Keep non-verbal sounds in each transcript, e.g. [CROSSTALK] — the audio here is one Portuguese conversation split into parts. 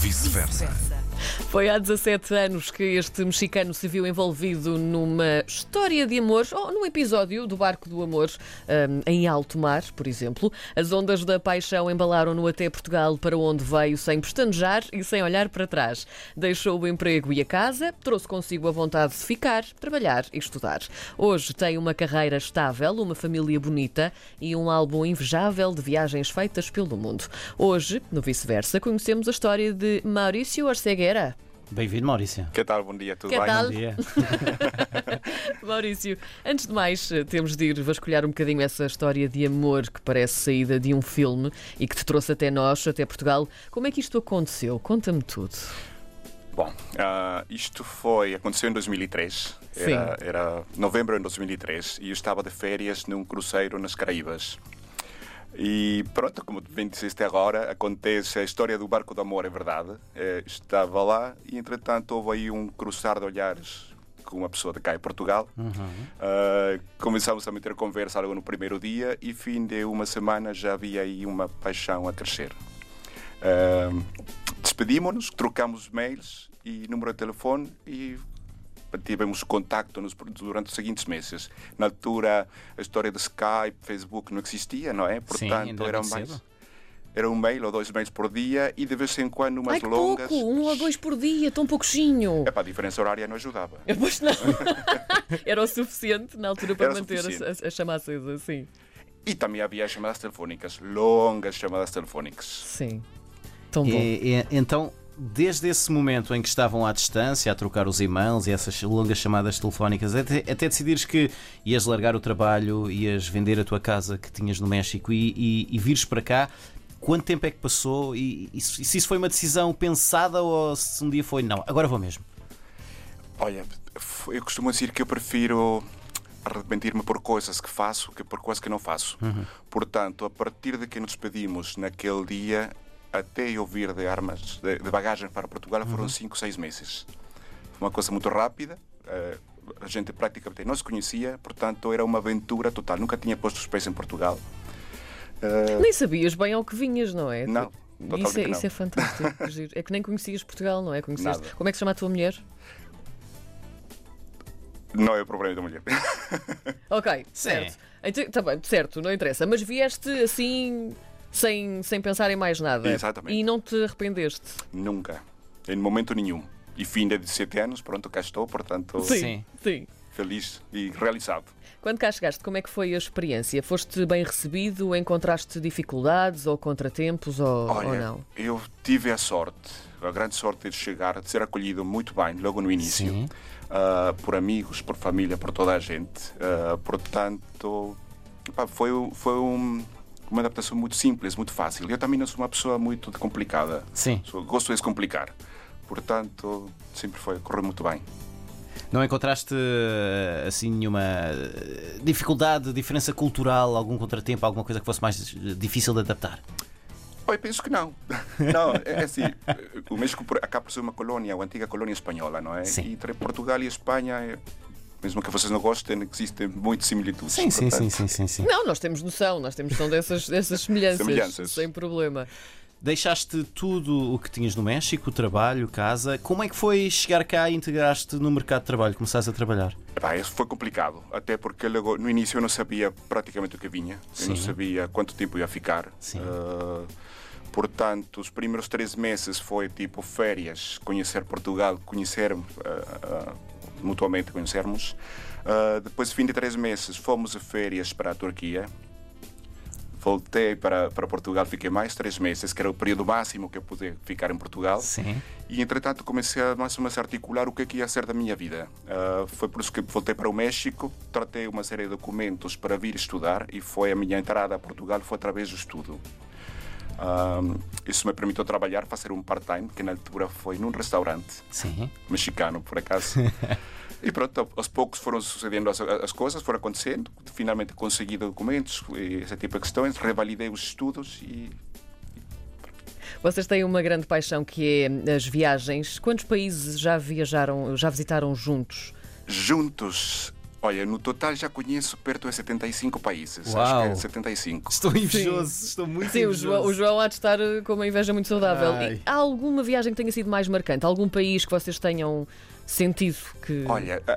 vice-versa. Foi há 17 anos que este mexicano se viu envolvido numa história de amor, ou num episódio do Barco do Amor, hum, em alto mar, por exemplo. As ondas da paixão embalaram-no até Portugal, para onde veio sem pestanejar e sem olhar para trás. Deixou o emprego e a casa, trouxe consigo a vontade de ficar, trabalhar e estudar. Hoje tem uma carreira estável, uma família bonita e um álbum invejável de viagens feitas pelo mundo. Hoje, no vice-versa, conhecemos a história de Maurício Arceguera. Bem-vindo, Maurício. Que tal? Bom dia, tudo Que bem? tal? Bom dia. [LAUGHS] Maurício, antes de mais, temos de ir vasculhar um bocadinho essa história de amor que parece saída de um filme e que te trouxe até nós, até Portugal. Como é que isto aconteceu? Conta-me tudo. Bom, ah, isto foi, aconteceu em 2003. Era, era novembro de 2003 e eu estava de férias num cruzeiro nas Caraíbas. E pronto, como bem disseste agora, acontece a história do barco do amor, é verdade. Eh, estava lá e entretanto houve aí um cruzar de olhares com uma pessoa de cá em Portugal. Ah, começámos a meter conversa logo no primeiro dia e fim de uma semana já havia aí uma paixão a crescer. Ah, Despedimos-nos, trocamos mails e número de telefone e tivemos contacto nos, durante os seguintes meses. Na altura, a história de Skype, Facebook não existia, não é? Sim, Portanto, ainda era muito mais. cedo. Era um mail ou dois mails por dia e de vez em quando umas Ai, que longas. pouco! Um ou dois por dia, tão pouquinho. Epá, a diferença horária não ajudava. Pois não. [LAUGHS] Era o suficiente na altura para Era manter a, suficiente. a, a chama acesa, sim. E também havia chamadas telefónicas, longas chamadas telefónicas. Sim. Tão bom. E- e- então, desde esse momento em que estavam à distância, a trocar os e-mails e essas longas chamadas telefónicas, até, até decidires que ias largar o trabalho, ias vender a tua casa que tinhas no México e, e, e vires para cá, quanto tempo é que passou? E, e se isso foi uma decisão pensada ou se um dia foi, não, agora vou mesmo? Olha, eu costumo dizer que eu prefiro arrepentir-me por coisas que faço que por coisas que não faço. Portanto, a partir de que nos despedimos naquele dia, até eu vir de armas, de, de bagagem para Portugal, foram 5, 6 meses. Foi uma coisa muito rápida. eh, a gente praticamente não se conhecia, portanto, era uma aventura total. Nunca tinha posto os pés em Portugal. Eh, Nem sabias bem ao que vinhas, não é? Não, Isso totalmente é, não. isso é fantástico. [LAUGHS] é que nem conhecias Portugal, não é? Conhecias... Nada. Como é que se chama a tua mulher? não é o problema da mulher. Ok, [LAUGHS] certo. Então, tá bem, certo, não interessa. Mas vieste assim, sem, sem pensar em mais nada. Exatamente. E não te arrependeste. Nunca. Em momento nenhum. E fim de 17 anos, pronto, cá estou, portanto, Sim. Sim. feliz e realizado. Quando cá chegaste, como é que foi a experiência? Foste bem recebido? Encontraste dificuldades ou contratempos ou, ou Olha, não? eu tive a sorte, a grande sorte de chegar, de ser acolhido muito bem logo no início, ah, por amigos, por família, por toda a gente. Ah, portanto, pá, foi, foi um- uma adaptação muito simples, muito fácil. Eu também não sou uma pessoa muito complicada. Sim. Sou- gosto de descomplicar. Portanto, sempre foi, correu muito bem. Não encontraste eh, assim nenhuma eh, dificuldade, diferença cultural, algum contratempo, alguma coisa que fosse mais eh, difícil de adaptar? Eu penso que não. [LAUGHS] Não, é assim, o México acaba por ser uma colônia, uma antiga colônia espanhola, não é? Sim. E entre Portugal e Espanha, é- mesmo que vocês não gostem, existem muitas similitudes. Sim, sim, sim, sim, sim, sim. Não, nós temos noção, nós temos noção dessas, dessas semelhanças, Semelhanças. sem problema. Deixaste tudo o que tinhas no México, trabalho, casa. Como é que foi chegar cá e integrar-te no mercado de trabalho? Começaste a trabalhar? Epá, isso foi complicado, até porque logo, no início eu não sabia praticamente o que vinha, eu não sabia quanto tempo ia ficar. Sim. Ah, portanto, os primeiros três meses foi tipo férias, conhecer Portugal, conhecer ah, ah, mutuamente, conhecermos. Ah, depois, de três meses, fomos de férias para a Turquia. Voltei para, para Portugal, fiquei mais três meses, que era o período máximo que eu pude ficar em Portugal. Sim. E entretanto comecei a mais ou menos articular o que é que ia ser da minha vida. Ah, foi por isso que voltei para o México, tratei uma série de documentos para vir estudar e foi a minha entrada a Portugal foi através do estudo. Ah, isso me permitiu trabalhar, fazer um part-time, que na altura foi num restaurante Sim. mexicano, por acaso. [LAUGHS] e pronto, aos poucos foram sucedendo as, as coisas, foram acontecendo. Finalmente consegui documentos, esse tipo de questões, revalidei os estudos e Vocês têm uma grande paixão que é as viagens. Quantos países já viajaram, já visitaram juntos? juntos Olha, no total já conheço perto de 75 países. Uau. Acho que é 75. Estou invejoso, estou muito Sim, o invejoso. João, o João há de estar eh, com uma inveja muito saudável. E há alguma viagem que tenha sido mais marcante? Algum país que vocês tenham sentido que. Olha, ah,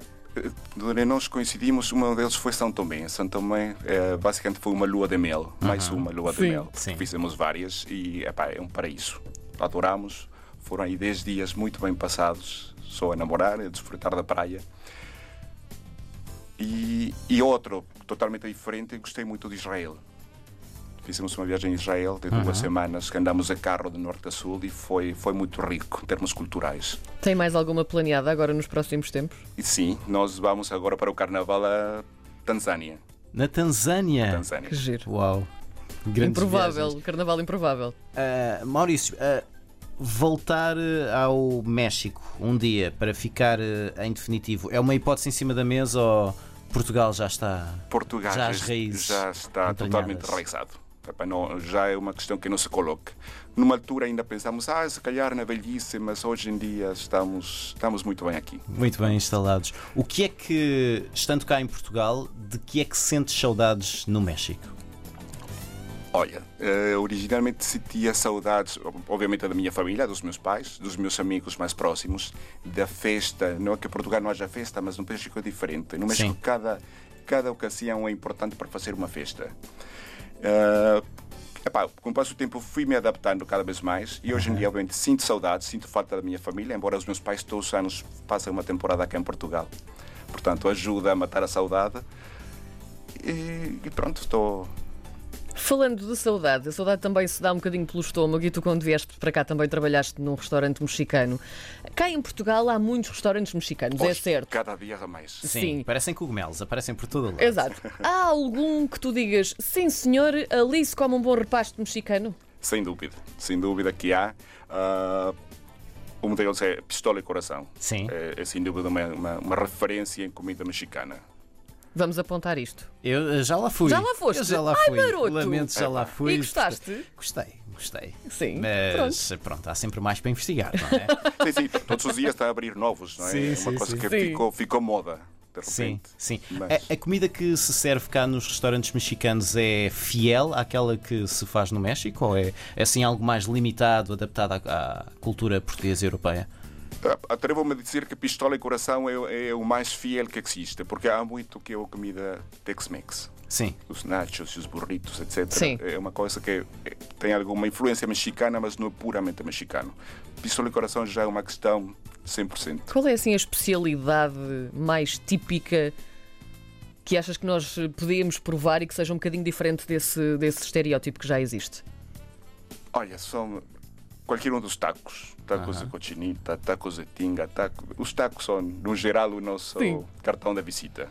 onde nós coincidimos, um deles foi São Tomé. São Tomé eh, basicamente foi uma lua de mel, mais uma lua Sim. de mel. Sim. Fizemos várias e epá, é um paraíso. Adoramos. Foram aí 10 dias muito bem passados, só a namorar, a desfrutar da praia. E, e outro, totalmente diferente, gostei muito de Israel. Fizemos uma viagem a Israel de duas semanas, que andamos a carro de norte a sul e foi, foi muito rico em termos culturais. Tem mais alguma planeada agora nos próximos tempos? E sim, nós vamos agora para o carnaval a Tanzânia. Na Tanzânia. Tanzânia. Que giro. Uau. Grandes improvável, viagens. carnaval improvável. Ah, Maurício, ah, voltar ah, ao México um dia para ficar ah, em definitivo é uma hipótese em cima da mesa ou Portugal já está? Portugal Já já, as raízes já está totalmente enraizado. Não- já é uma questão que não se coloca. Numa altura ainda pensamos, ah, se calhar na velhice, mas hoje em dia estamos, estamos muito bem aqui. Muito bem instalados. O que é que, estando cá em Portugal, de que é que sentes saudades no México? Olha, eh, originalmente sentia saudades, ob- obviamente, da minha família, dos meus pais, dos meus amigos mais próximos, da festa. Não é que em Portugal não haja festa, mas no México é diferente. No México, Sim. cada, cada ocasião é importante para fazer uma festa. Eh, epá, com o passo do tempo, fui me adaptando cada vez mais e hoje em dia, obviamente, sinto saudades, sinto falta da minha família, embora os meus pais todos os anos passem uma temporada aqui em Portugal. Portanto, ajuda a matar a saudade. E, e pronto, estou. Falando de saudade, a saudade também se dá um bocadinho pelo estômago e tu, quando vieste para cá, também trabalhaste num restaurante mexicano. Cá em Portugal há muitos restaurantes mexicanos, é certo. Cada dia há mais. Sim. Parecem cogumelos, aparecem por todo lado. Exato. Há algum que tu digas, sim senhor, ali se come um bom repasto mexicano? Sem dúvida, sem dúvida que há. Ah, um deles é Pistola e Coração. Sim. É, é sem dúvida uma, uma, uma referência em comida mexicana. Vamos apontar isto. Eu eh, já lá fui. Já lá foste? Eu já lá Ai, fui. maroto! Lamento, já lá fui. E gostaste? Gostei, gostei. Sim, Mas pronto. há sempre mais para investigar, não é? [LAUGHS] Sim, sim, todos os dias está a abrir novos, não é? Sim, é sim, uma coisa sim. que ficou, ficou moda, de sim, repente. sim. Mas- A, a comida que se serve cá nos restaurantes mexicanos é fiel àquela que se faz no México ou é, é assim algo mais limitado, adaptado à, à cultura portuguesa e europeia? Atrevo-me a dizer que Pistola e Coração é, é o mais fiel que existe, porque há muito que é a comida Tex-Mex. Sim. Os nachos e os burritos, etc. Sim. É uma coisa que é- tem alguma influência mexicana, mas não é puramente mexicano. Pistola e Coração já é uma questão 100%. Qual é assim a especialidade mais típica que achas que nós podíamos provar e que seja um bocadinho diferente desse, desse estereótipo que já existe? Olha, são qualquer um dos tacos. Tacos de cochinita, tacos de tinga. Taco... Os tacos são, no geral, o nosso Sim. cartão da visita.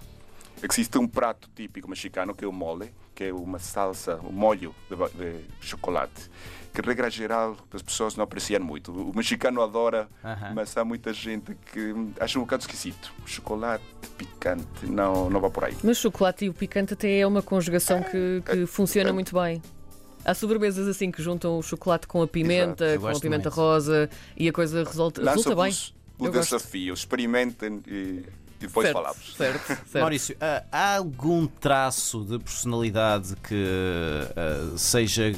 Existe um prato típico mexicano que é o mole, que é uma salsa, um molho de, de chocolate, que, regra geral, as pessoas não apreciam muito. O mexicano adora, mas há muita gente que acha um bocado esquisito. Chocolate picante, não, não vai por aí. Mas chocolate e o picante até é uma conjugação que, que funciona muito bem. Há sobremesas assim que juntam o chocolate com a pimenta, com a pimenta muito. rosa e a coisa resulta, resulta bem. O Eu gosto. desafio, experimentem e, depois certo, falamos. Certo, [LAUGHS] certo. Maurício, há algum traço de personalidade que ah, seja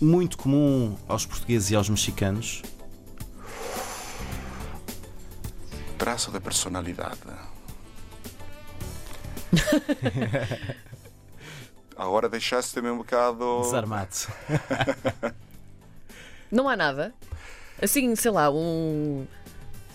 muito comum aos portugueses e aos mexicanos? Traço de personalidade. [LAUGHS] Agora deixaste-me um bocado. Desarmado. [LAUGHS] Não há nada. Assim, sei lá, um.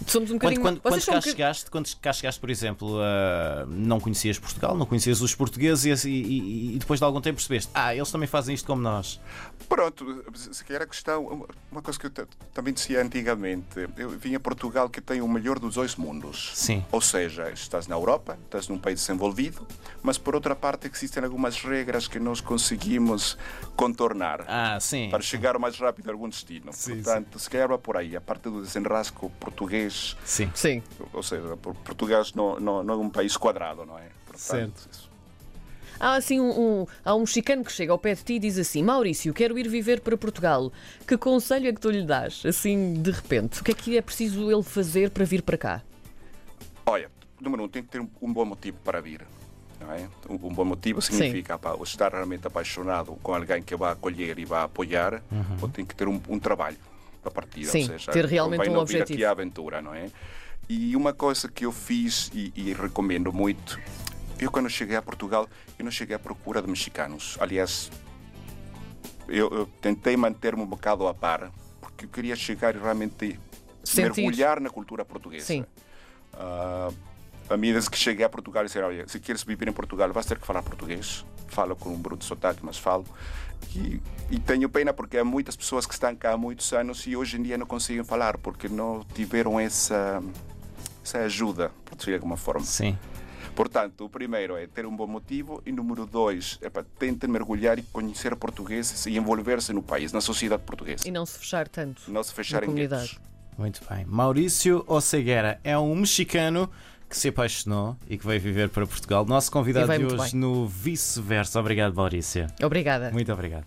Somos um Quando, bocadinho. quando, quando são cá um chegaste, quando cá chegaste, por exemplo, ah, não conhecias Portugal, não conhecias os portugueses e, e- e depois de algum tempo percebeste, ah, eles também fazem isto como nós. Pronto, se calhar a questão. Uma coisa que eu também dizia antigamente. Eu vim a Portugal que tem o melhor dos dois mundos. Sim. Ou seja, estás na Europa, estás num país desenvolvido, mas por outra parte existem algumas regras que nós conseguimos contornar. Ah, sim. Para chegar mais rápido a algum destino. Sim, Portanto, se calhar vai por aí. A parte do desenrasco português, Sim. Sim. ou seja, por- Portugal não, não, não é um país quadrado, não é? Portanto, Certo. isso. Há assim um, um- há um mexicano que chega ao pé de ti e diz assim: Maurício, quero ir viver para Portugal. Que conselho é que tu lhe dás? Assim, de repente. O que é que é preciso ele fazer para vir para cá? Olha, número um, tem que ter um, bom motivo para vir. Não é? um, um bom motivo significa pá, estar realmente apaixonado com alguém que vai acolher e vai apoiar, uhum. ou tem que ter um, um trabalho para partir. Sim, ou seja, ter realmente um objetivo. aqui a aventura, não é? E uma coisa que eu fiz e, e recomendo muito, eu quando cheguei a Portugal, eu não cheguei à procura de mexicanos. Aliás, eu, eu tentei manter-me um bocado a par, porque eu queria chegar e realmente Sentir. mergulhar na cultura portuguesa. Sim. Uh, a medida que cheguei a Portugal, disseram: olha, se queres viver em Portugal, vais ter que falar português. Falo com um bruto sotaque, mas falo. E, e, tenho pena porque há muitas pessoas que estão cá há muitos anos e hoje em dia não conseguem falar porque não tiveram essa, essa ajuda, por dizer de alguma forma. Sim. Portanto, o primeiro é ter um bom motivo e número dois é para tentar mergulhar e conhecer portugueses e envolver-se no país, na sociedade portuguesa. E não se fechar tanto. Não se fechar na em comunidade. guetos. Muito bem. Maurício Oceguera é um mexicano que se apaixonou e que veio viver para Portugal. Nosso convidado de hoje bem. no Vice-Versa. Obrigado, Maurício. Obrigada. Muito obrigado.